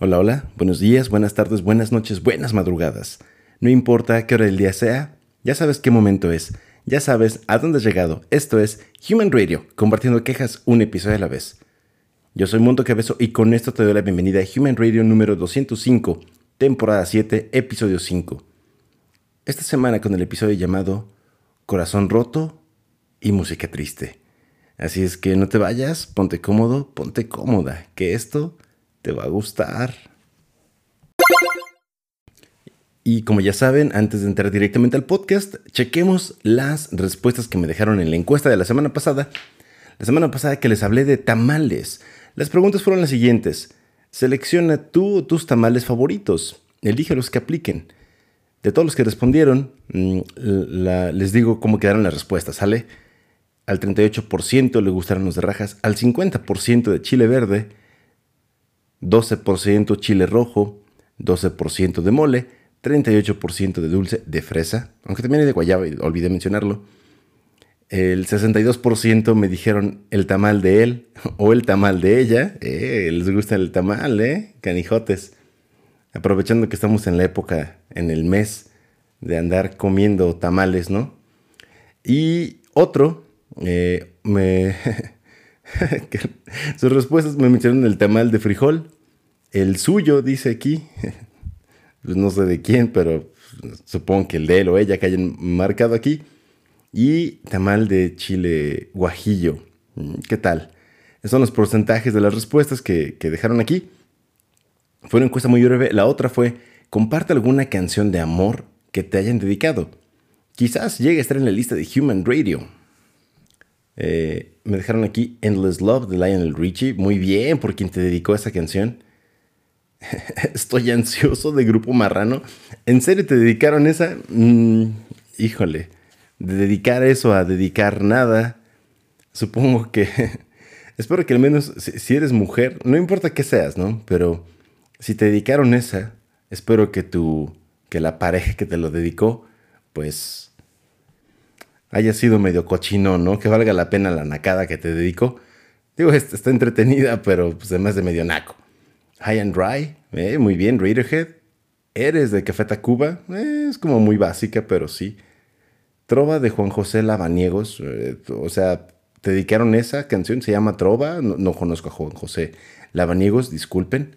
Hola, hola, buenos días, buenas tardes, buenas noches, buenas madrugadas. No importa qué hora del día sea, ya sabes qué momento es, ya sabes a dónde has llegado. Esto es Human Radio, compartiendo quejas un episodio a la vez. Yo soy Monto Cabezo y con esto te doy la bienvenida a Human Radio número 205, temporada 7, episodio 5. Esta semana con el episodio llamado Corazón roto y música triste. Así es que no te vayas, ponte cómodo, ponte cómoda, que esto te va a gustar. Y como ya saben, antes de entrar directamente al podcast, chequemos las respuestas que me dejaron en la encuesta de la semana pasada. La semana pasada que les hablé de tamales. Las preguntas fueron las siguientes. Selecciona tú tus tamales favoritos. Elige los que apliquen. De todos los que respondieron, mm, les digo cómo quedaron las respuestas, ¿sale? Al 38% le gustaron los de rajas, al 50% de chile verde, 12% chile rojo, 12% de mole, 38% de dulce de fresa, aunque también hay de guayaba, olvidé mencionarlo. El 62% me dijeron el tamal de él o el tamal de ella. Eh, les gusta el tamal, ¿eh? Canijotes. Aprovechando que estamos en la época, en el mes de andar comiendo tamales, ¿no? Y otro, eh, me... sus respuestas me mencionaron el tamal de frijol, el suyo, dice aquí. Pues no sé de quién, pero supongo que el de él o ella que hayan marcado aquí. Y tamal de chile guajillo. Mm, ¿Qué tal? Esos son los porcentajes de las respuestas que, que dejaron aquí. Fue una encuesta muy breve. La otra fue, comparte alguna canción de amor que te hayan dedicado. Quizás llegue a estar en la lista de Human Radio. Eh, me dejaron aquí Endless Love de Lionel Richie. Muy bien por quien te dedicó esa canción. Estoy ansioso de Grupo Marrano. ¿En serio te dedicaron esa? Mm, híjole, de dedicar eso a dedicar nada. Supongo que... espero que al menos si, eres mujer, no importa qué seas, ¿no? Pero si te dedicaron esa, espero que tu... que la pareja que te lo dedicó, pues haya sido medio cochino, ¿no? Que valga la pena la nacada que te dedicó. Digo, está entretenida, pero pues además de medio naco. High and Dry, eh, muy bien, Radiohead. Eres de Café Tacuba, eh, es como muy básica, pero sí. Trova de Juan José Lavaniegos, eh, o sea, te dedicaron esa canción, se llama Trova, no, conozco a Juan José Lavaniegos, disculpen.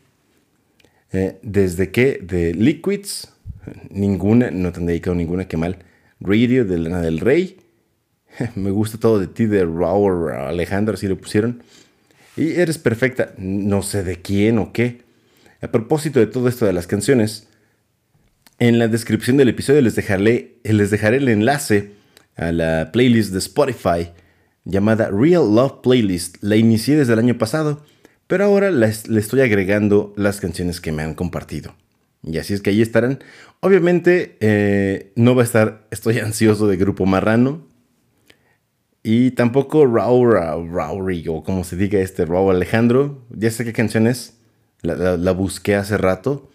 Desde que de Liquids, ninguna, no te han dedicado ninguna, qué mal. Radio de Lana del Rey, me gusta todo de ti de Raúl Alejandro, así lo pusieron. Y eres perfecta, no sé de quién o qué. A propósito de todo esto de las canciones, en la descripción del episodio les dejaré, les dejaré el enlace a la playlist de Spotify llamada Real Love Playlist. La inicié desde el año pasado, pero ahora le estoy agregando las canciones que me han compartido. Y así es que ahí estarán. Obviamente eh, no va a estar, estoy ansioso de Grupo Marrano, y tampoco Rauri, o como se diga este, Raúl Alejandro. Ya sé qué canción es. La, busqué hace rato.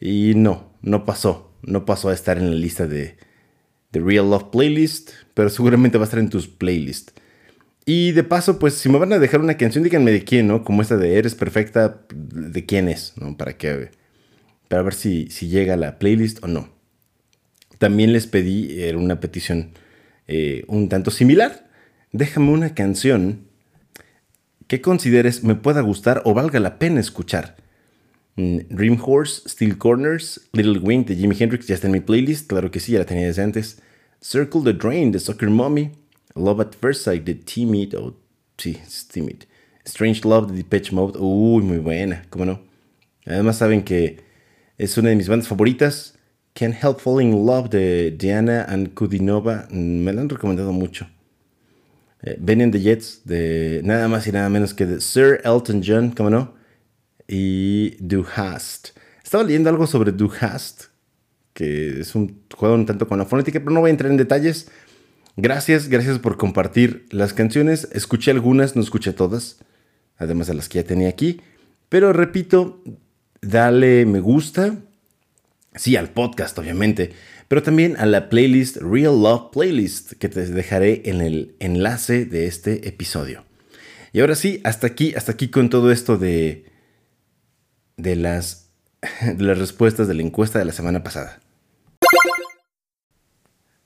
Y no, no pasó. No pasó a estar en la lista de, de Real Love Playlist. Pero seguramente va a estar en tus playlists. Y de paso, pues si me van a dejar una canción, díganme de quién, ¿no? Como esta de Eres Perfecta, de quién es, ¿no? Para que para ver si, si llega a la playlist o no. También les pedí, era una petición eh, un tanto similar. Déjame una canción que consideres me pueda gustar o valga la pena escuchar. Mm, Dream Horse, Steel Corners, Little Wing de Jimi Hendrix ya está en mi playlist, claro que sí, ya la tenía desde antes. Circle the Drain de Soccer Mommy, Love at First Sight de Timid, o sí, Timid. Strange Love de Depeche Mode, uy, muy buena, cómo no. Además saben que es una de mis bandas favoritas. Can't Help Falling in Love de Diana and Kudinova, me la han recomendado mucho. Eh, ben in the Jets de nada más y nada menos que de Sir Elton John, ¿cómo no? Y Du Hast. Estaba leyendo algo sobre Du Hast, que es un juego un tanto con la fonética, pero no voy a entrar en detalles. Gracias, gracias por compartir las canciones. Escuché algunas, no escuché todas, además de las que ya tenía aquí. Pero repito, dale me gusta, Sí, al podcast, obviamente, pero también a la playlist Real Love Playlist, que te dejaré en el enlace de este episodio. Y ahora sí, hasta aquí, hasta aquí con todo esto de, de las, de las respuestas de la encuesta de la semana pasada.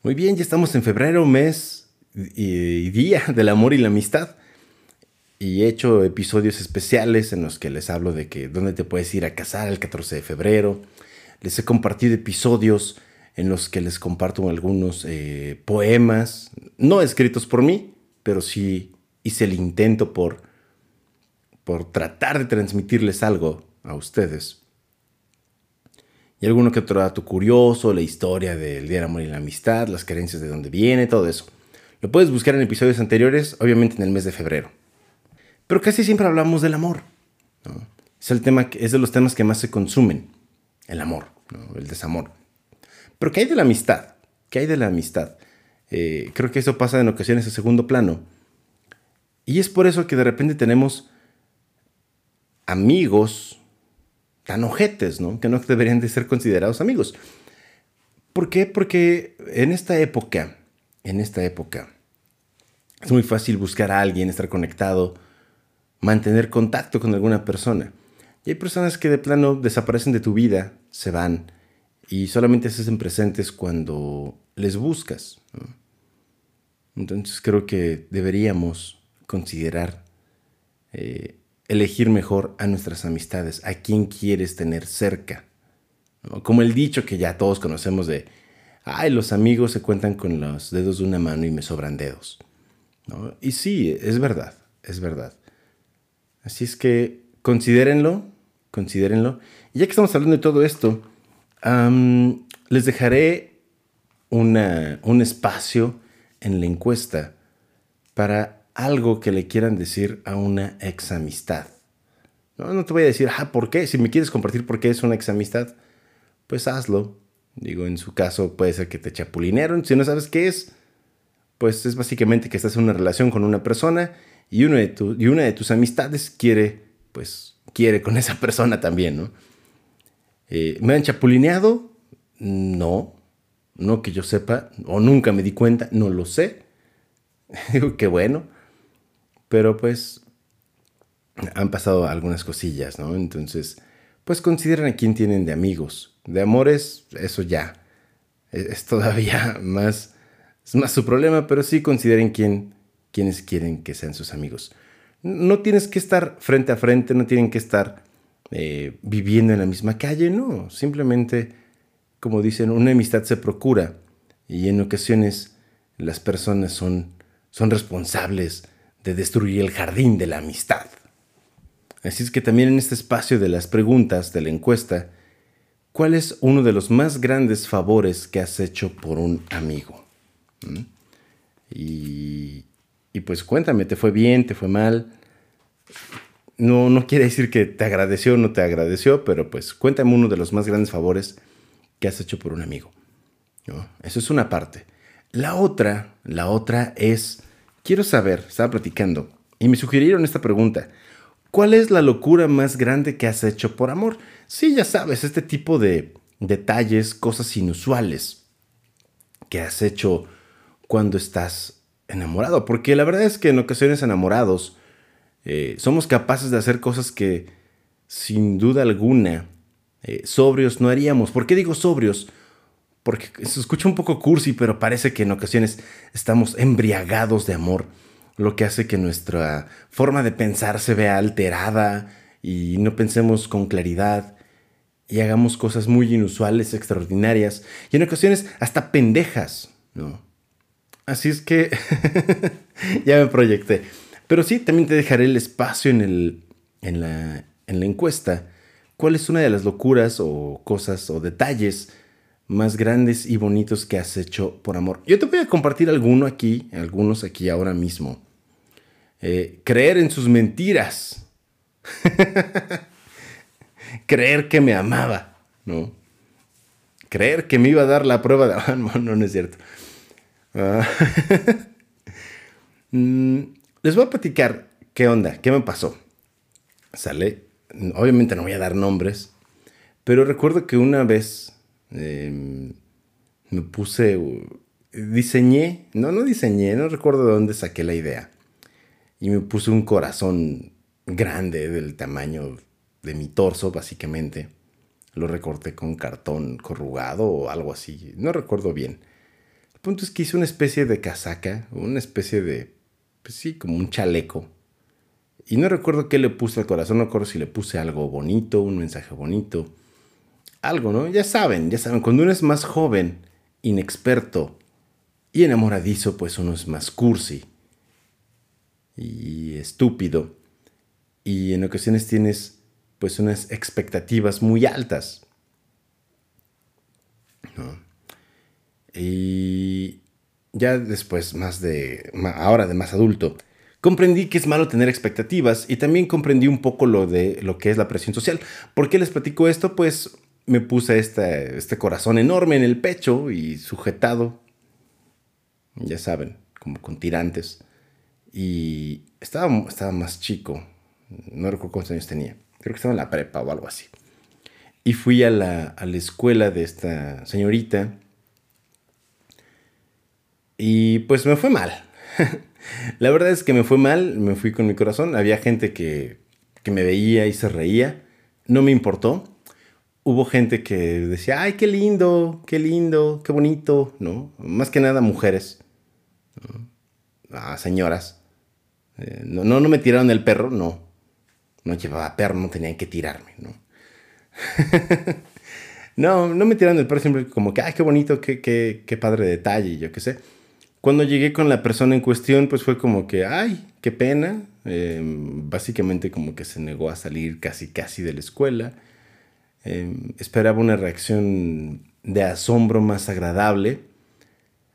Muy bien, ya estamos en febrero, mes y día del amor y la amistad. Y he hecho episodios especiales en los que les hablo de que dónde te puedes ir a casar el 14 de febrero. Les he compartido episodios en los que les comparto algunos eh, poemas, no escritos por mí, pero sí hice el intento por, por tratar de transmitirles algo a ustedes. Y alguno que otro dato curioso, la historia del Día del Amor y la Amistad, las creencias de dónde viene, todo eso. Lo puedes buscar en episodios anteriores, obviamente en el mes de febrero. Pero casi siempre hablamos del amor. Es, el tema, es de los temas que más se consumen. El amor, el desamor. Pero ¿qué hay de la amistad? ¿Qué hay de la amistad? Eh, creo que eso pasa en ocasiones a segundo plano. Y es por eso que de repente tenemos amigos tan ojetes, ¿no? Que no deberían de ser considerados amigos. ¿Por qué? Porque en esta época, en esta época, es muy fácil buscar a alguien, estar conectado, mantener contacto con alguna persona. Y hay personas que de plano desaparecen de tu vida, se van, y solamente se hacen presentes cuando les buscas. Entonces creo que deberíamos considerar eh, elegir mejor a nuestras amistades, a quién quieres tener cerca. Como el dicho que ya todos conocemos de, ay, los amigos se cuentan con los dedos de una mano y me sobran dedos. Y sí, es verdad, es verdad. Así es que considérenlo, considérenlo. Y ya que estamos hablando de todo esto, les dejaré un espacio en la encuesta para algo que le quieran decir a una ex amistad. No, no te voy a decir, ah, ¿por qué? Si me quieres compartir por qué es una ex amistad, pues hazlo. Digo, en su caso puede ser que te chapulinearon. Si no sabes qué es, pues es básicamente que estás en una relación con una persona y, una de tus amistades quiere, pues, quiere con esa persona también, ¿no? Eh, ¿Me han chapulineado? No, no que yo sepa, o nunca me di cuenta, no lo sé. Digo, qué bueno. Pero pues han pasado algunas cosillas, ¿no? Entonces, pues consideren a quién tienen de amigos. De amores, eso ya. Es, es todavía más, más su problema, pero sí consideren quién, quiénes quieren que sean sus amigos. No tienes que estar frente a frente, no tienen que estar eh, viviendo en la misma calle, no. Simplemente, como dicen, una amistad se procura y en ocasiones las personas son, son responsables de destruir el jardín de la amistad. Así es que también en este espacio de las preguntas de la encuesta, ¿cuál es uno de los más grandes favores que has hecho por un amigo? ¿Mm? Y, y pues cuéntame, ¿te fue bien? ¿Te fue mal? no, no quiere decir que te agradeció o no te agradeció, pero pues cuéntame uno de los más grandes favores que has hecho por un amigo. Eso es una parte. La otra, la otra es, quiero saber, estaba platicando y me sugirieron esta pregunta. ¿Cuál es la locura más grande que has hecho por amor? Sí, ya sabes, este tipo de detalles, cosas inusuales que has hecho cuando estás enamorado. Porque la verdad es que en ocasiones enamorados, eh, somos capaces de hacer cosas que sin duda alguna eh, sobrios no haríamos. ¿Por qué digo sobrios? Porque se escucha un poco cursi, pero parece que en ocasiones estamos embriagados de amor, lo que hace que nuestra forma de pensar se vea alterada y no pensemos con claridad y hagamos cosas muy inusuales, extraordinarias y en ocasiones hasta pendejas, ¿no? Así es que ya me proyecté. Pero sí, también te dejaré el espacio en, el, en, la, en la encuesta. ¿Cuál es una de las locuras o cosas o detalles más grandes y bonitos que has hecho por amor? Yo te voy a compartir alguno aquí, algunos aquí ahora mismo. Eh, creer en sus mentiras. creer que me amaba, ¿no? Creer que me iba a dar la prueba de... No, no, no es cierto. Ah. Mm, les voy a platicar qué onda, qué me pasó. Sale, obviamente no voy a dar nombres, pero recuerdo que una vez em, me puse, diseñé, no, no diseñé, no recuerdo de dónde saqué la idea. Y me puse un corazón grande del tamaño de mi torso, básicamente. Lo recorté con cartón corrugado o algo así. No recuerdo bien. Punto es que hice una especie de casaca, una especie de, pues sí, como un chaleco. Y no recuerdo qué le puse al corazón, no recuerdo si le puse algo bonito, un mensaje bonito. Algo, ¿no? Ya saben, ya saben, cuando uno es más joven, inexperto y enamoradizo, pues uno es más cursi y estúpido. Y en ocasiones tienes pues unas expectativas muy altas. Y ya después, más de, ahora de más adulto, comprendí que es malo tener expectativas y también comprendí un poco lo de lo que es la presión social. ¿Por qué les platico esto? Pues me puse este, este corazón enorme en el pecho y sujetado, ya saben, como con tirantes. Y estaba, estaba más chico, no recuerdo cuántos años tenía creo que estaba en la prepa o algo así. Y fui a la, escuela de esta señorita y pues me fue mal. la verdad es que me fue mal, me fui con mi corazón. Había gente que, que me veía y se reía. No me importó. Hubo gente que decía, ay, qué lindo, qué lindo, qué bonito, ¿no? Más que nada mujeres. Ah, señoras. Eh, no, no, no me tiraron el perro, no no llevaba perro, no tenían que tirarme, ¿no? no, no me tiraron el perro, siempre como que, ay, qué bonito, qué, qué, qué padre detalle, yo qué sé. Cuando llegué con la persona en cuestión, pues fue como que, ay, qué pena. Em, básicamente como que se negó a salir casi, casi de la escuela. Em, esperaba una reacción de asombro más agradable.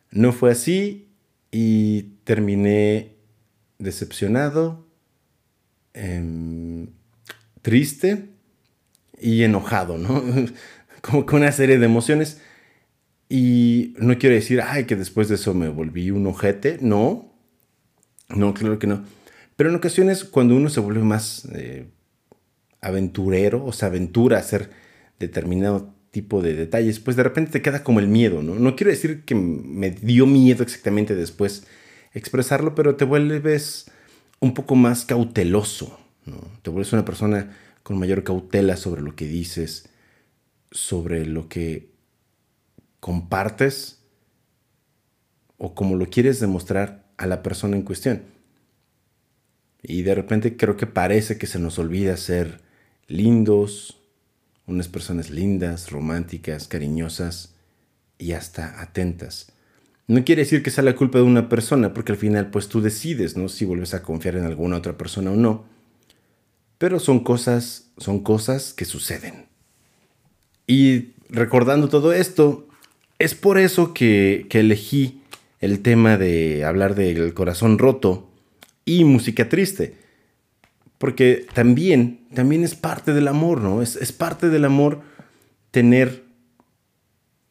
No fue así y terminé decepcionado, Em, triste y enojado, ¿no? Como con una serie de emociones. Y no quiero decir, ay, que después de eso me volví un ojete. No, no, claro que no. Pero en ocasiones, cuando uno se vuelve más eh, aventurero o se aventura a hacer determinado tipo de detalles, pues de repente te queda como el miedo, ¿no? No quiero decir que me dio miedo exactamente después expresarlo, pero te vuelves un poco más cauteloso, ¿no? Te vuelves una persona con mayor cautela sobre lo que dices, sobre lo que compartes o como lo quieres demostrar a la persona en cuestión. Y de repente creo que parece que se nos olvida ser lindos, unas personas lindas, románticas, cariñosas y hasta atentas. No quiere decir que sea la culpa de una persona, porque al final pues tú decides, ¿no? Si vuelves a confiar en alguna otra persona o no. Pero son cosas, son cosas que suceden. Y recordando todo esto, es por eso que, elegí el tema de hablar del corazón roto y música triste. Porque también, también es parte del amor, ¿no? Es, es parte del amor tener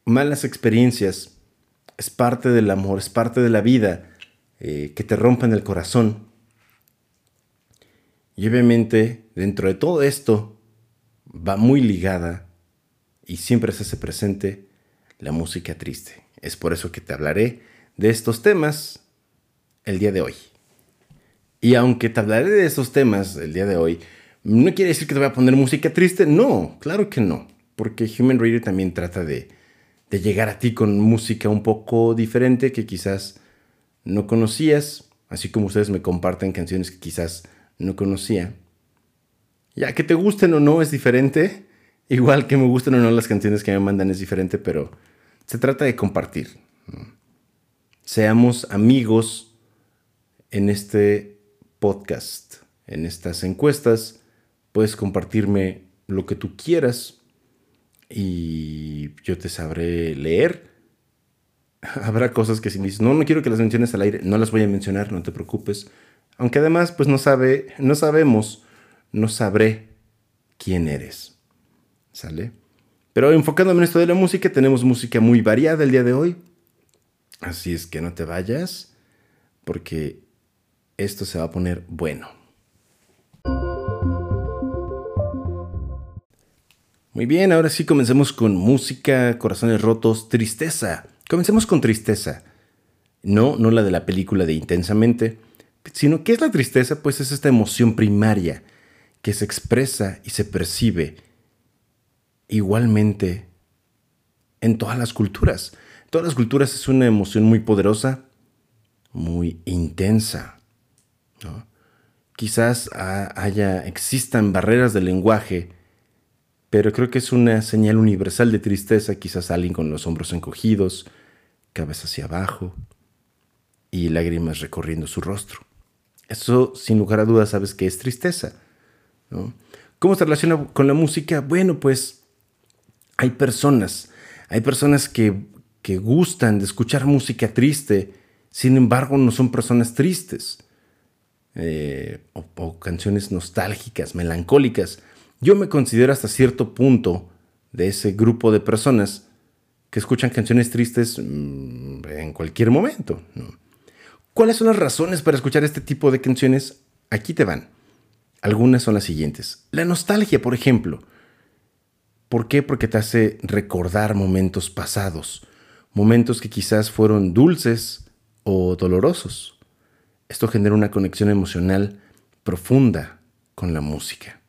malas experiencias es parte del amor, es parte de la vida, eh, que te rompen el corazón. Y obviamente, dentro de todo esto, va muy ligada y siempre se hace presente la música triste. Es por eso que te hablaré de estos temas el día de hoy. Y aunque te hablaré de estos temas el día de hoy, no quiere decir que te voy a poner música triste. No, claro que no. Porque Human Radio también trata de de llegar a ti con música un poco diferente que quizás no conocías, así como ustedes me comparten canciones que quizás no conocía. Ya que te gusten o no es diferente, igual que me gusten o no las canciones que me mandan es diferente, pero se trata de compartir. Seamos amigos en este podcast, en estas encuestas. Puedes compartirme lo que tú quieras y yo te sabré leer. Habrá cosas que si dices, no, no quiero que las menciones al aire, no las voy a mencionar, no te preocupes. Aunque además, pues no sabe, no sabemos, no sabré quién eres. ¿Sale? Pero enfocándome en esto de la música, tenemos música muy variada el día de hoy. Así es que no te vayas, porque esto se va a poner bueno. Muy bien, ahora sí comencemos con música, corazones rotos, tristeza. Comencemos con tristeza. No, no la de la película de Intensamente, sino ¿qué es la tristeza? Pues es esta emoción primaria que se expresa y se percibe igualmente en todas las culturas. En todas las culturas es una emoción muy poderosa, muy intensa. Quizás haya, existan barreras del lenguaje, pero creo que es una señal universal de tristeza. Quizás alguien con los hombros encogidos, cabeza hacia abajo y lágrimas recorriendo su rostro. Eso, sin lugar a dudas, sabes que es tristeza. ¿Cómo se relaciona con la música? Bueno, pues hay personas, hay personas que, gustan de escuchar música triste, sin embargo no son personas tristes. Eh, o, canciones nostálgicas, melancólicas. Yo me considero hasta cierto punto de ese grupo de personas que escuchan canciones tristes mm, en cualquier momento. ¿Cuáles son las razones para escuchar este tipo de canciones? Aquí te van. Algunas son las siguientes. La nostalgia, por ejemplo. ¿Por qué? Porque te hace recordar momentos pasados, momentos que quizás fueron dulces o dolorosos. Esto genera una conexión emocional profunda con la música.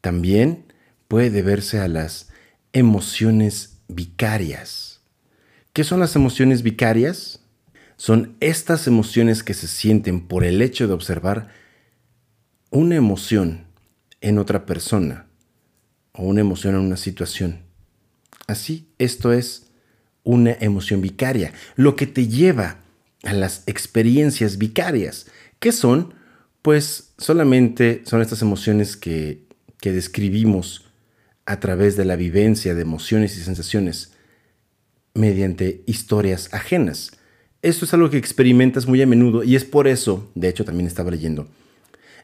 También puede deberse a las emociones vicarias. ¿Qué son las emociones vicarias? Son estas emociones que se sienten por el hecho de observar una emoción en otra persona o una emoción en una situación. Así, esto es una emoción vicaria, lo que te lleva a las experiencias vicarias, que son, pues solamente son estas emociones que, que describimos a través de la vivencia de emociones y sensaciones mediante historias ajenas. Esto es algo que experimentas muy a menudo y es por eso, de hecho también estaba leyendo,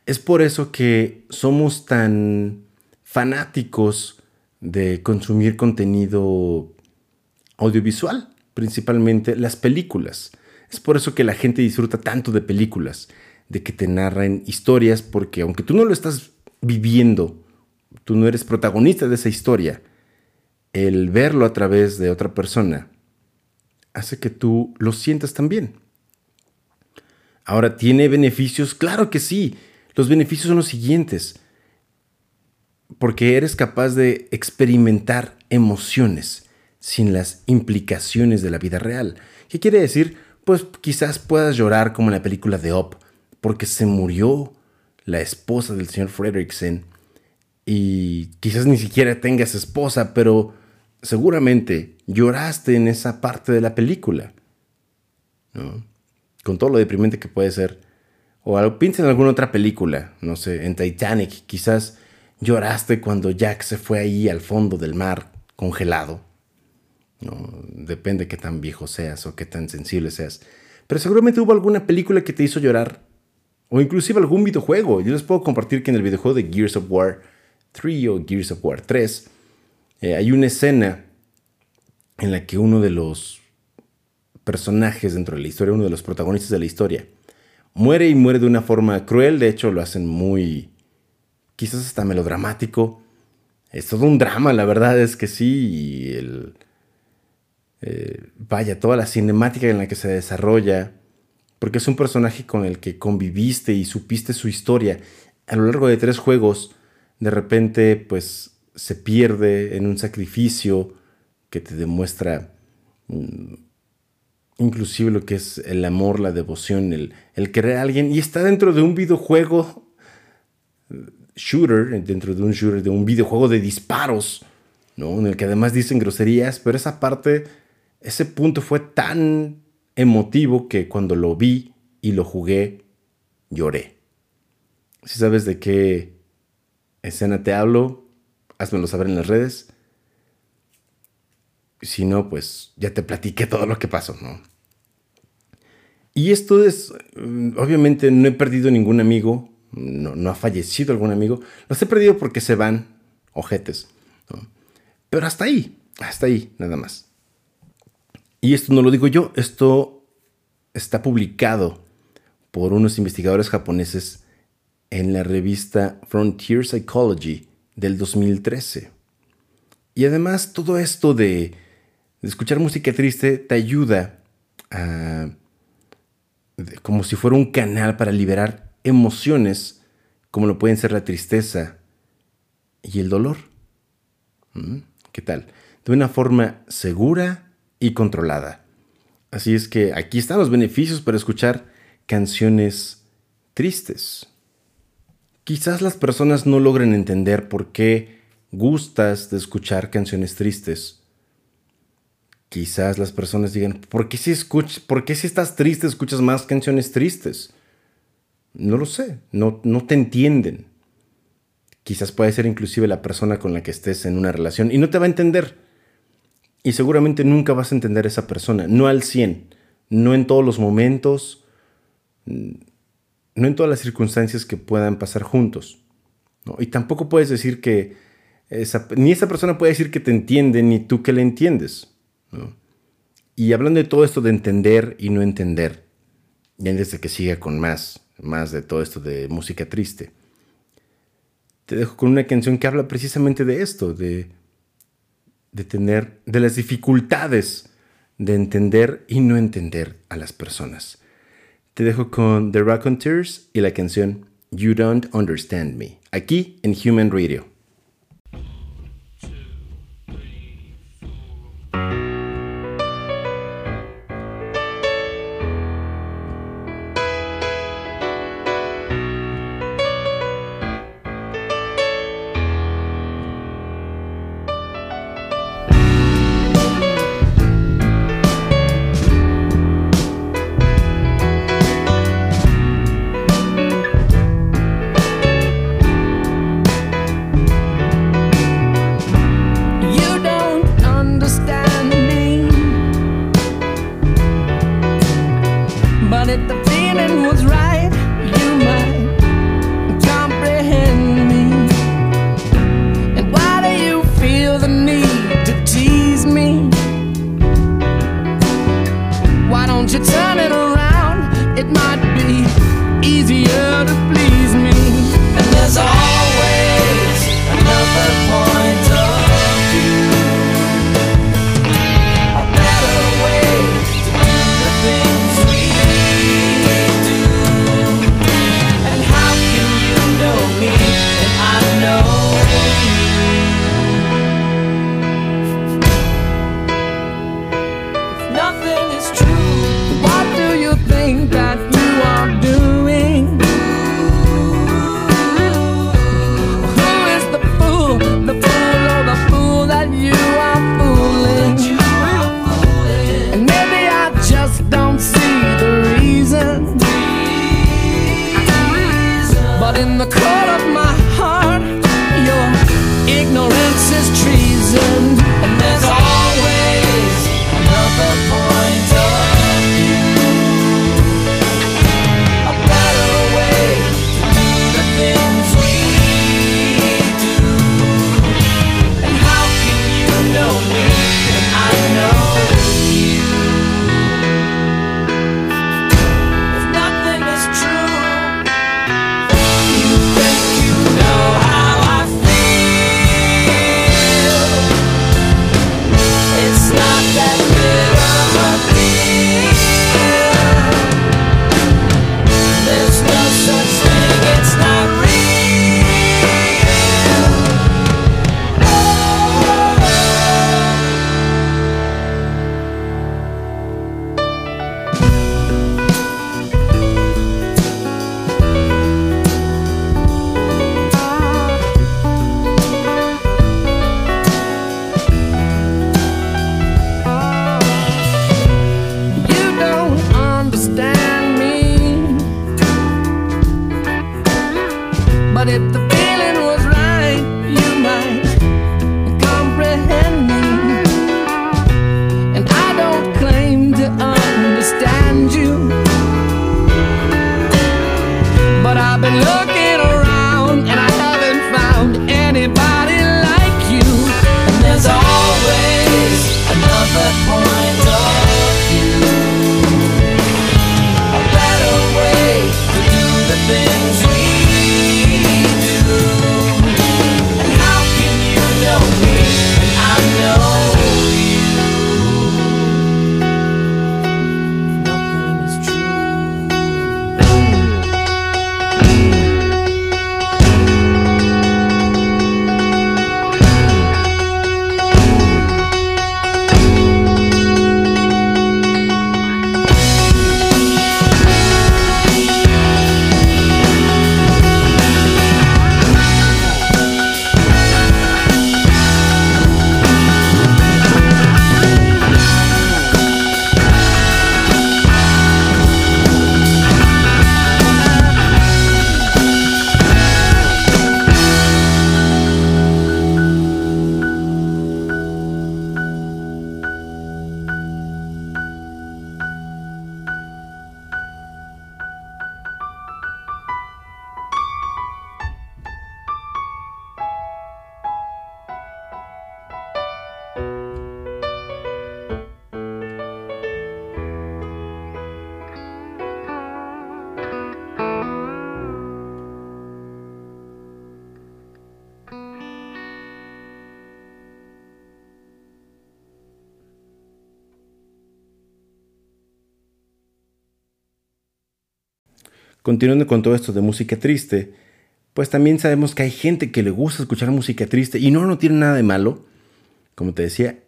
es por eso que somos tan fanáticos de consumir contenido audiovisual, principalmente las películas. Es por eso que la gente disfruta tanto de películas, de que te narren historias, porque aunque tú no lo estás viviendo, tú no eres protagonista de esa historia, el verlo a través de otra persona hace que tú lo sientas también. Ahora, ¿tiene beneficios? Claro que sí. Los beneficios son los siguientes. Porque eres capaz de experimentar emociones sin las implicaciones de la vida real. ¿Qué quiere decir? pues quizás puedas llorar como en la película de Op, porque se murió la esposa del señor Fredrickson y quizás ni siquiera tengas esposa, pero seguramente lloraste en esa parte de la película, Con todo lo deprimente que puede ser. O piensa en alguna otra película, no sé, en Titanic, quizás lloraste cuando Jack se fue ahí al fondo del mar congelado. Depende qué tan viejo seas o qué tan sensible seas. Pero seguramente hubo alguna película que te hizo llorar. O inclusive algún videojuego. Yo les puedo compartir que en el videojuego de Gears of War 3 o Gears of War 3 eh, hay una escena en la que uno de los personajes dentro de la historia, uno de los protagonistas de la historia, muere y muere de una forma cruel. De hecho, lo hacen muy, quizás hasta melodramático. Es todo un drama, la verdad es que sí. Y el, eh, vaya, toda la cinemática en la que se desarrolla, porque es un personaje con el que conviviste y supiste su historia. A lo largo de tres juegos, de repente, pues se pierde en un sacrificio que te demuestra mm, inclusive lo que es el amor, la devoción, el, el querer a alguien, y está dentro de un videojuego shooter, dentro de un shooter, de un videojuego de disparos, ¿no? En el que además dicen groserías, pero esa parte ese punto fue tan emotivo que cuando lo vi y lo jugué, lloré. Si sabes de qué escena te hablo, házmelo saber en las redes. Si no, pues ya te platiqué todo lo que pasó, ¿no? Y esto es, mm, obviamente no he perdido ningún amigo, no, ha fallecido algún amigo, los he perdido porque se van, ojetes, Pero hasta ahí, hasta ahí, nada más. Y esto no lo digo yo, esto está publicado por unos investigadores japoneses en la revista Frontier Psychology del 2013. Y además todo esto de, escuchar música triste te ayuda a, como si fuera un canal para liberar emociones como lo pueden ser la tristeza y el dolor. ¿Mm? ¿Qué tal? De una forma segura y controlada. Así es que aquí están los beneficios para escuchar canciones tristes. Quizás las personas no logren entender por qué gustas de escuchar canciones tristes. Quizás las personas digan, ¿por qué si, ¿por qué si estás triste escuchas más canciones tristes? No lo sé, no, no te entienden. Quizás puede ser inclusive la persona con la que estés en una relación y no te va a entender. Y seguramente nunca vas a entender a esa persona, no al 100, no en todos los momentos, no en todas las circunstancias que puedan pasar juntos. Y tampoco puedes decir que, ni esa persona puede decir que te entiende, ni tú que le entiendes. Y hablando de todo esto de entender y no entender, y antes de que siga con más, más de todo esto de música triste, te dejo con una canción que habla precisamente de esto, de, de tener, de las dificultades de entender y no entender a las personas. Te dejo con The Raconteurs y la canción You Don't Understand Me, aquí en Human Radio. Continuando con todo esto de música triste, pues también sabemos que hay gente que le gusta escuchar música triste y no, no tiene nada de malo. Como te decía,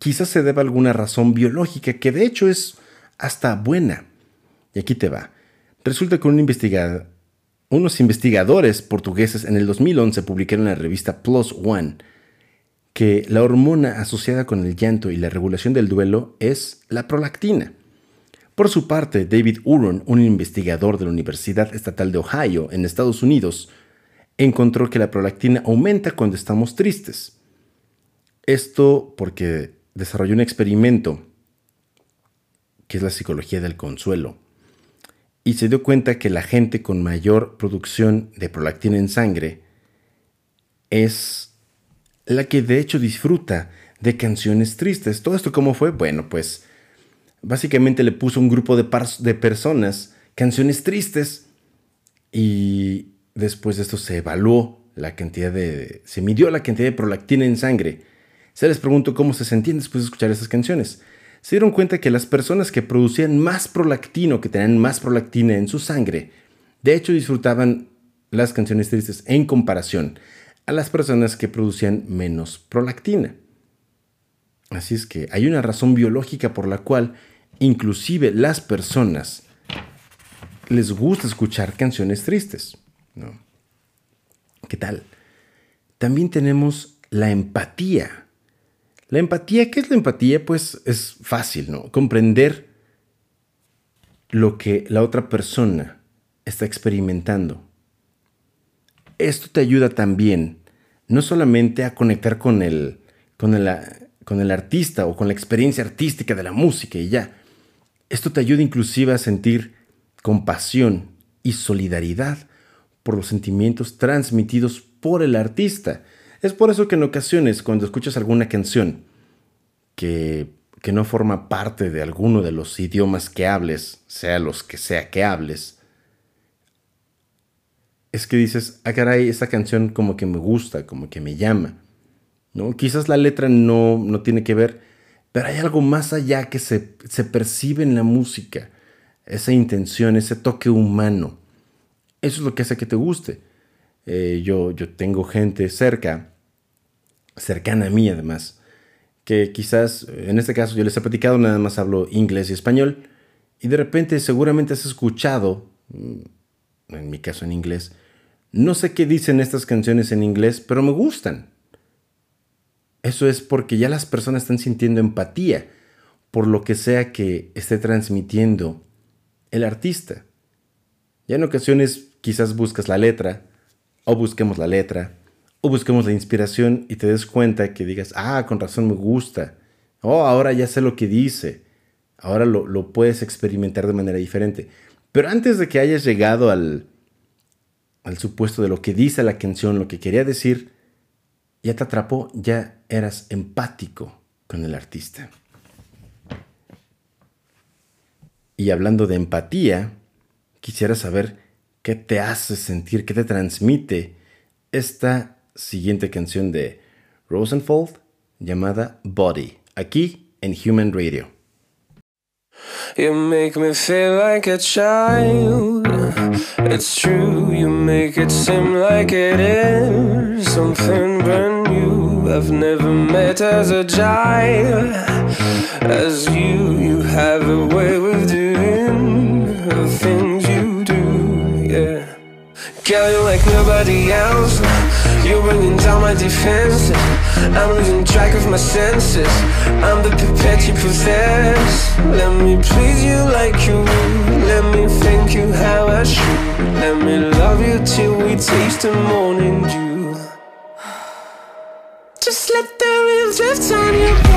quizás se deba a alguna razón biológica que de hecho es hasta buena. Y aquí te va. Resulta que un unos investigadores portugueses en el 2011 publicaron en la revista Plus One que la hormona asociada con el llanto y la regulación del duelo es la prolactina. Por su parte, David Huron, un investigador de la Universidad Estatal de Ohio en Estados Unidos, encontró que la prolactina aumenta cuando estamos tristes. Esto porque desarrolló un experimento que es la psicología del consuelo y se dio cuenta que la gente con mayor producción de prolactina en sangre es la que de hecho disfruta de canciones tristes. ¿Todo esto cómo fue? Bueno, pues básicamente le puso un grupo de, de personas canciones tristes y después de esto se evaluó la cantidad de... se midió la cantidad de prolactina en sangre. Se les preguntó cómo se sentían después de escuchar esas canciones. Se dieron cuenta que las personas que producían más prolactino, que tenían más prolactina en su sangre, de hecho disfrutaban las canciones tristes en comparación a las personas que producían menos prolactina. Así es que hay una razón biológica por la cual inclusive las personas les gusta escuchar canciones tristes. ¿Qué tal? También tenemos la empatía. La empatía, ¿qué es la empatía? Pues es fácil, ¿no? Comprender lo que la otra persona está experimentando. Esto te ayuda también no solamente a conectar con el, con el, con el artista o con la experiencia artística de la música y ya, esto te ayuda inclusive a sentir compasión y solidaridad por los sentimientos transmitidos por el artista. Es por eso que en ocasiones cuando escuchas alguna canción que, que no forma parte de alguno de los idiomas que hables, sea los que sea que hables, es que dices, ah caray, esa canción como que me gusta, como que me llama. ¿No? Quizás la letra no, no tiene que ver, pero hay algo más allá que se, percibe en la música, esa intención, ese toque humano. Eso es lo que hace que te guste. Eh, yo, yo tengo gente cerca, cercana a mí además, que quizás, en este caso yo les he platicado, nada más hablo inglés y español, y de repente seguramente has escuchado, mm, en mi caso en inglés, no sé qué dicen estas canciones en inglés, pero me gustan. Eso es porque ya las personas están sintiendo empatía por lo que sea que esté transmitiendo el artista. Ya en ocasiones quizás buscas la letra, o busquemos la letra, o busquemos la inspiración y te des cuenta que digas, ah, con razón me gusta, oh, ahora ya sé lo que dice, ahora lo, lo puedes experimentar de manera diferente. Pero antes de que hayas llegado al, al supuesto de lo que dice la canción, lo que quería decir, ya te atrapó, ya eras empático con el artista. Y hablando de empatía, quisiera saber qué te hace sentir, qué te transmite esta siguiente canción de Rosenfold llamada Body, aquí en Human Radio. You make me feel like a child. It's true, you make it seem like it is something brand new. I've never met as a child as you. You have a way with doing the things you do, yeah. Girl, you're like nobody else. You're bringing down my defenses. I'm losing track of my senses. I'm the you possess. Let me please you like you would. Let me thank you how I should. Let me love you till we taste the morning dew. Just let the real drift on you,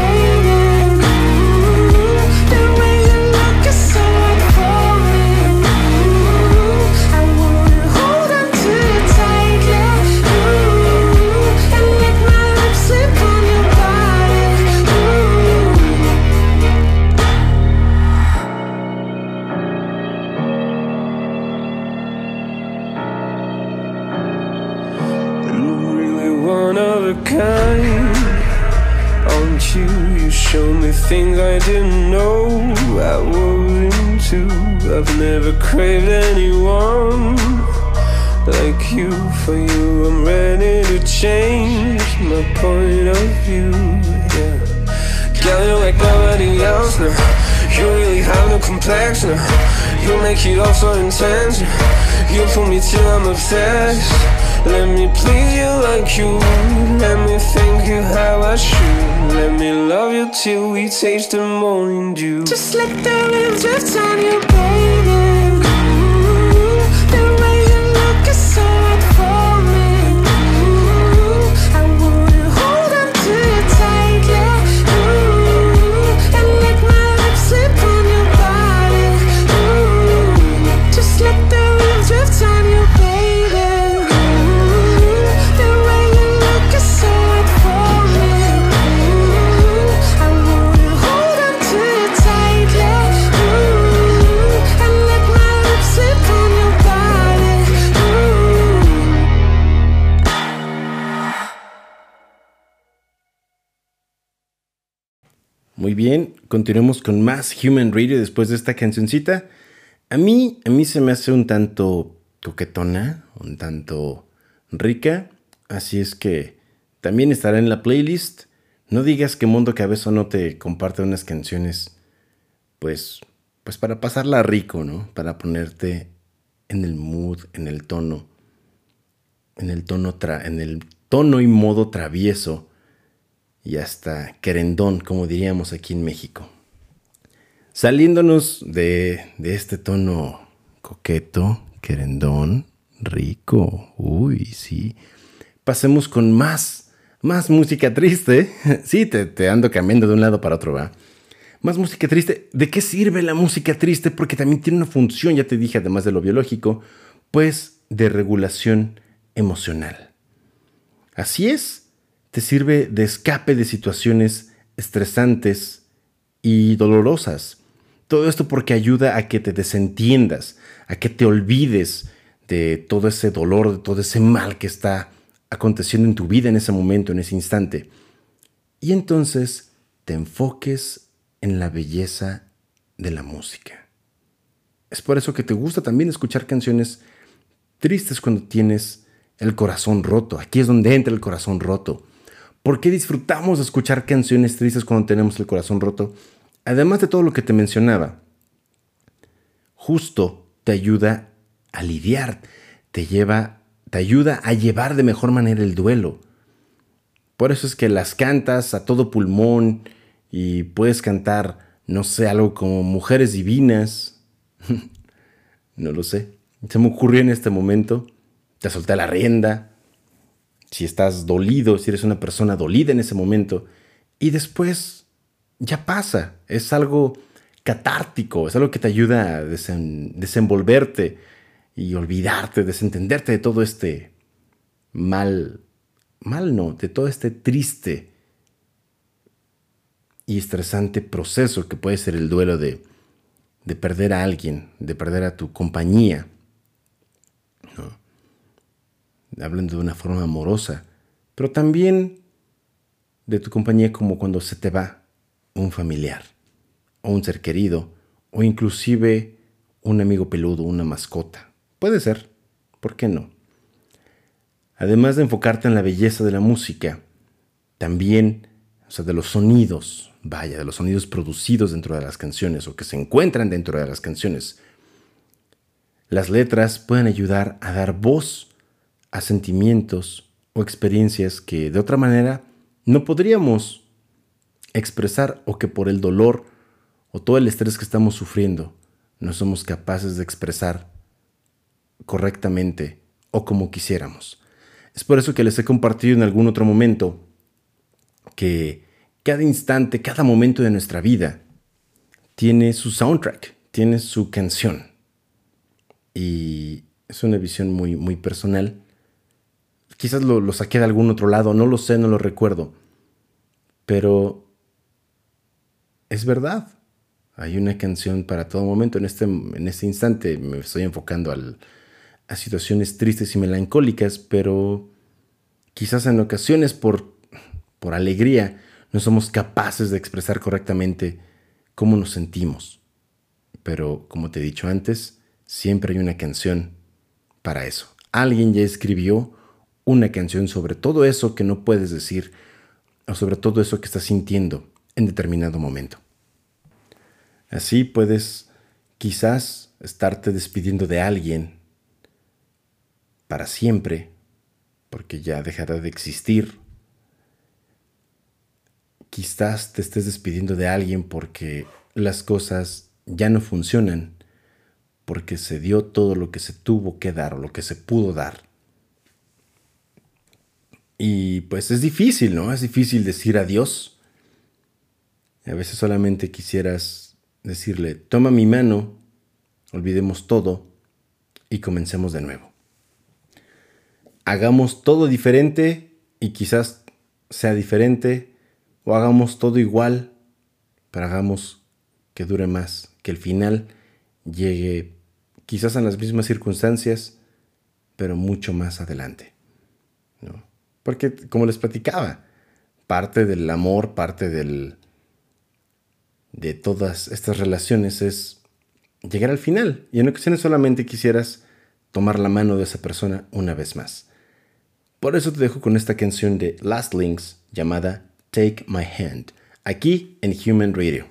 I've never craved anyone like you. For you, I'm ready to change my point of view. Yeah, girl, you're like nobody else now. You really have no complexion. You make it all so intense. You pull me till I'm obsessed. Let me please you like you. Let me thank you how I should. Let me love you till we taste the morning dew. Just let the wind drift on you, baby. Muy bien, continuemos con más Human Radio después de esta cancioncita. A mí, a mí se me hace un tanto coquetona, un tanto rica, así es que también estará en la playlist. No digas que Mundo Cabezo no te comparte unas canciones, pues, pues para pasarla rico, ¿no? Para ponerte en el mood, en el tono, en el tono, en el tono y modo travieso y hasta querendón, como diríamos aquí en México. Saliéndonos de, de este tono coqueto, querendón, rico, uy, sí, pasemos con más, más música triste. Sí, te, te ando cambiando de un lado para otro, va. Más música triste. ¿De qué sirve la música triste? Porque también tiene una función, ya te dije, además de lo biológico, pues de regulación emocional. Así es, te sirve de escape de situaciones estresantes y dolorosas. Todo esto porque ayuda a que te desentiendas, a que te olvides de todo ese dolor, de todo ese mal que está aconteciendo en tu vida en ese momento, en ese instante. Y entonces te enfoques en la belleza de la música. Es por eso que te gusta también escuchar canciones tristes cuando tienes el corazón roto. Aquí es donde entra el corazón roto. ¿Por qué disfrutamos de escuchar canciones tristes cuando tenemos el corazón roto? Además de todo lo que te mencionaba, justo te ayuda a lidiar, te lleva, te ayuda a llevar de mejor manera el duelo. Por eso es que las cantas a todo pulmón y puedes cantar, no sé, algo como Mujeres Divinas. no lo sé. Se me ocurrió en este momento. Te solté la rienda si estás dolido, si eres una persona dolida en ese momento, y después ya pasa, es algo catártico, es algo que te ayuda a desenvolverte y olvidarte, desentenderte de todo este mal, mal no, de todo este triste y estresante proceso que puede ser el duelo de, de perder a alguien, de perder a tu compañía hablando de una forma amorosa, pero también de tu compañía como cuando se te va un familiar, o un ser querido, o inclusive un amigo peludo, una mascota. Puede ser, ¿por qué no? Además de enfocarte en la belleza de la música, también, o sea, de los sonidos, vaya, de los sonidos producidos dentro de las canciones o que se encuentran dentro de las canciones. Las letras pueden ayudar a dar voz a sentimientos o experiencias que de otra manera no podríamos expresar o que por el dolor o todo el estrés que estamos sufriendo no somos capaces de expresar correctamente o como quisiéramos. Es por eso que les he compartido en algún otro momento que cada instante, cada momento de nuestra vida tiene su soundtrack, tiene su canción. Y es una visión muy, muy personal Quizás lo, saqué de algún otro lado, no lo sé, no lo recuerdo. Pero es verdad. Hay una canción para todo momento. En este, en este instante me estoy enfocando a situaciones tristes y melancólicas, pero quizás en ocasiones por, por alegría no somos capaces de expresar correctamente cómo nos sentimos. Pero, como te he dicho antes, siempre hay una canción para eso. Alguien ya escribió una canción sobre todo eso que no puedes decir o sobre todo eso que estás sintiendo en determinado momento. Así puedes quizás estarte despidiendo de alguien para siempre, porque ya dejará de existir. Quizás te estés despidiendo de alguien porque las cosas ya no funcionan, porque se dio todo lo que se tuvo que dar o lo que se pudo dar. Y pues es difícil, ¿no? Es difícil decir adiós. A veces solamente quisieras decirle, toma mi mano, olvidemos todo y comencemos de nuevo. Hagamos todo diferente y quizás sea diferente, o hagamos todo igual, pero hagamos que dure más, que el final llegue quizás en las mismas circunstancias, pero mucho más adelante. Porque, como les platicaba, parte del amor, parte del, de todas estas relaciones es llegar al final. Y en ocasiones solamente quisieras tomar la mano de esa persona una vez más. Por eso te dejo con esta canción de Last Links llamada Take My Hand, aquí en Human Radio.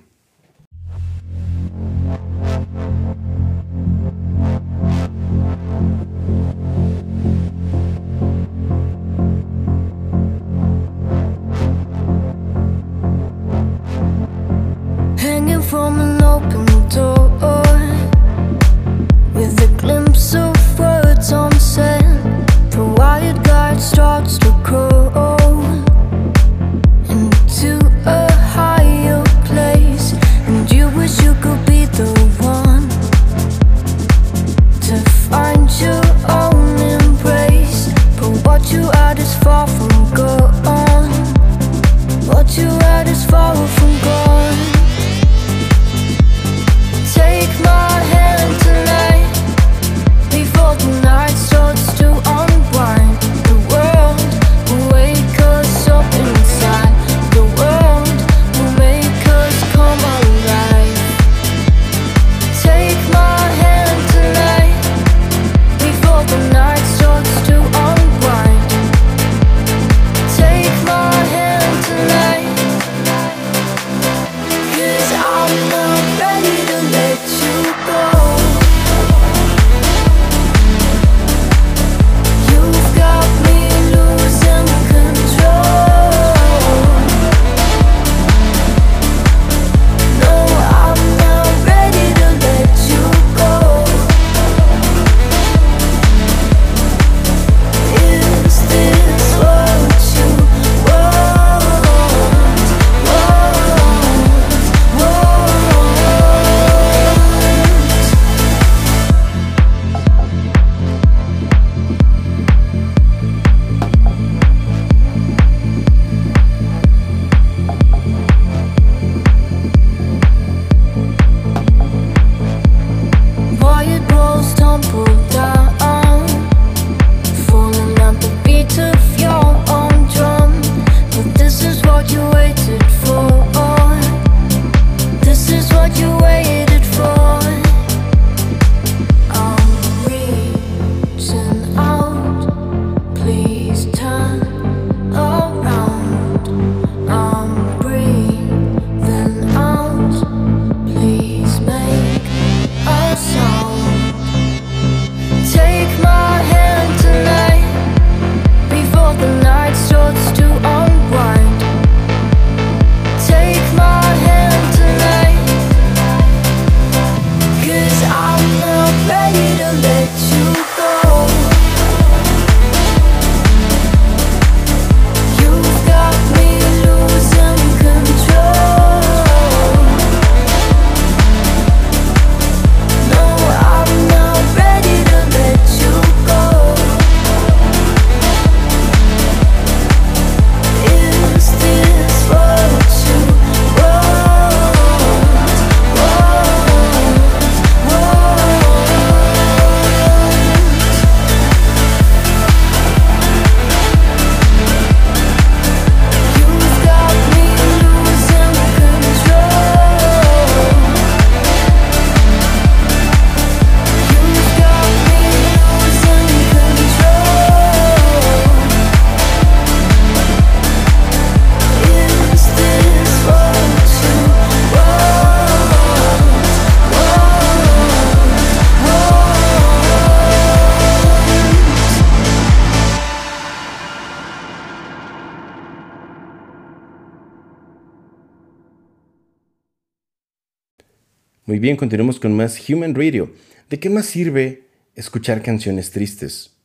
Bien, continuemos con más Human Radio. ¿De qué más sirve escuchar canciones tristes?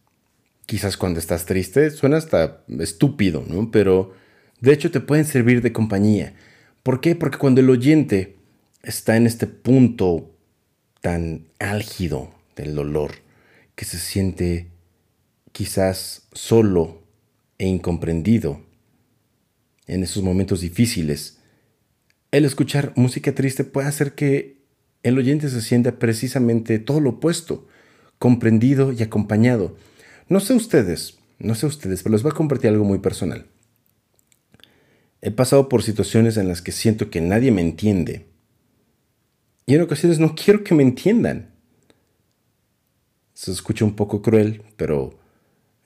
Quizás cuando estás triste suena hasta estúpido, ¿no? Pero de hecho te pueden servir de compañía. ¿Por qué? Porque cuando el oyente está en este punto tan álgido del dolor, que se siente quizás solo e incomprendido en esos momentos difíciles, el escuchar música triste puede hacer que el oyente se sienta precisamente todo lo opuesto, comprendido y acompañado. No sé ustedes, no sé ustedes, pero les voy a compartir algo muy personal. He pasado por situaciones en las que siento que nadie me entiende. Y en ocasiones no quiero que me entiendan. Se escucha un poco cruel, pero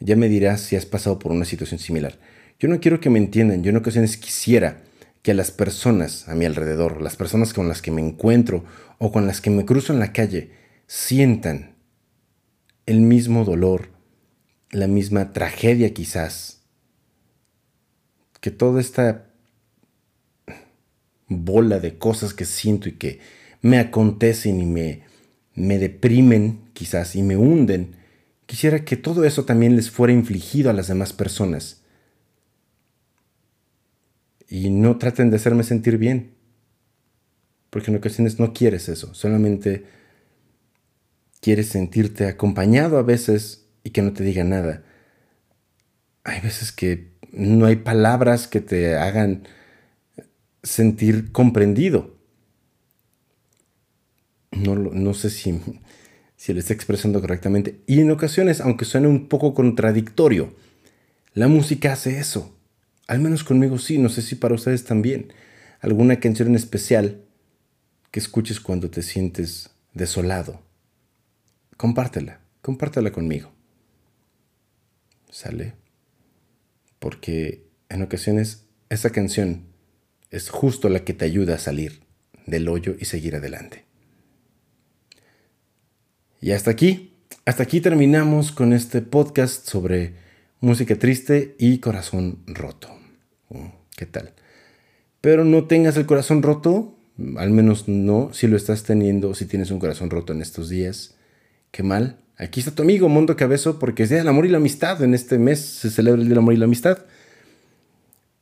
ya me dirás si has pasado por una situación similar. Yo no quiero que me entiendan, yo en ocasiones quisiera que las personas a mi alrededor, las personas con las que me encuentro o con las que me cruzo en la calle, sientan el mismo dolor, la misma tragedia quizás, que toda esta bola de cosas que siento y que me acontecen y me, me deprimen quizás y me hunden, quisiera que todo eso también les fuera infligido a las demás personas y no traten de hacerme sentir bien. Porque en ocasiones no quieres eso, solamente quieres sentirte acompañado a veces y que no te diga nada. Hay veces que no hay palabras que te hagan sentir comprendido. No, no sé si, si lo está expresando correctamente. Y en ocasiones, aunque suene un poco contradictorio, la música hace eso. Al menos conmigo sí, no sé si para ustedes también. ¿Alguna canción en especial que escuches cuando te sientes desolado? Compártela, compártela conmigo. ¿Sale? Porque en ocasiones esa canción es justo la que te ayuda a salir del hoyo y seguir adelante. Y hasta aquí, hasta aquí terminamos con este podcast sobre música triste y corazón roto. ¿Qué tal? Pero no tengas el corazón roto, al menos no si lo estás teniendo, si tienes un corazón roto en estos días. Qué mal. Aquí está tu amigo Mundo Cabezo porque es Día del Amor y la Amistad. En este mes se celebra el Día del Amor y la Amistad.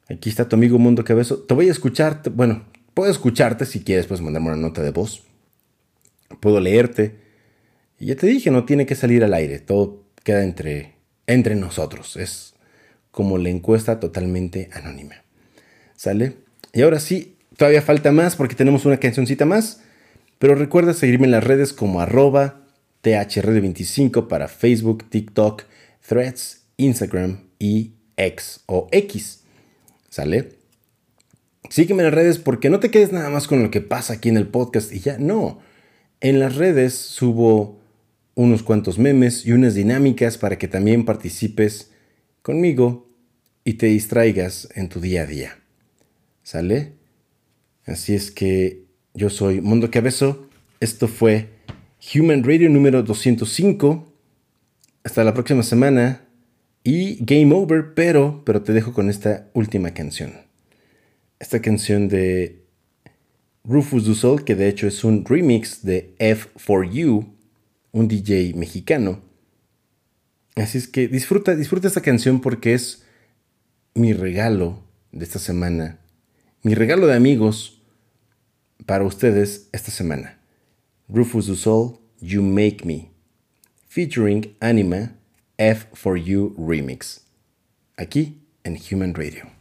Aquí está tu amigo Mundo Cabezo. Te voy a escuchar, bueno, puedo escucharte si quieres, puedes mandarme una nota de voz. Puedo leerte. Y ya te dije, no tiene que salir al aire. Todo queda entre, entre nosotros. Es como la encuesta totalmente anónima. ¿Sale? Y ahora sí, todavía falta más porque tenemos una cancioncita más. Pero recuerda seguirme en las redes como arroba THRD25 para Facebook, TikTok, Threads, Instagram y X o X. ¿Sale? Sígueme en las redes porque no te quedes nada más con lo que pasa aquí en el podcast y ya, no. En las redes subo unos cuantos memes y unas dinámicas para que también participes conmigo y te distraigas en tu día a día. ¿Sale? Así es que yo soy Mundo Cabezo. Esto fue Human Radio número 205. Hasta la próxima semana. Y Game Over, pero, pero te dejo con esta última canción. Esta canción de Rufus Du Sol, que de hecho es un remix de F4U, un DJ mexicano Así es que disfruta, disfruta esta canción porque es mi regalo de esta semana, mi regalo de amigos para ustedes esta semana. Rufus du Sol, You Make Me, featuring Anima F4U Remix, aquí en Human Radio.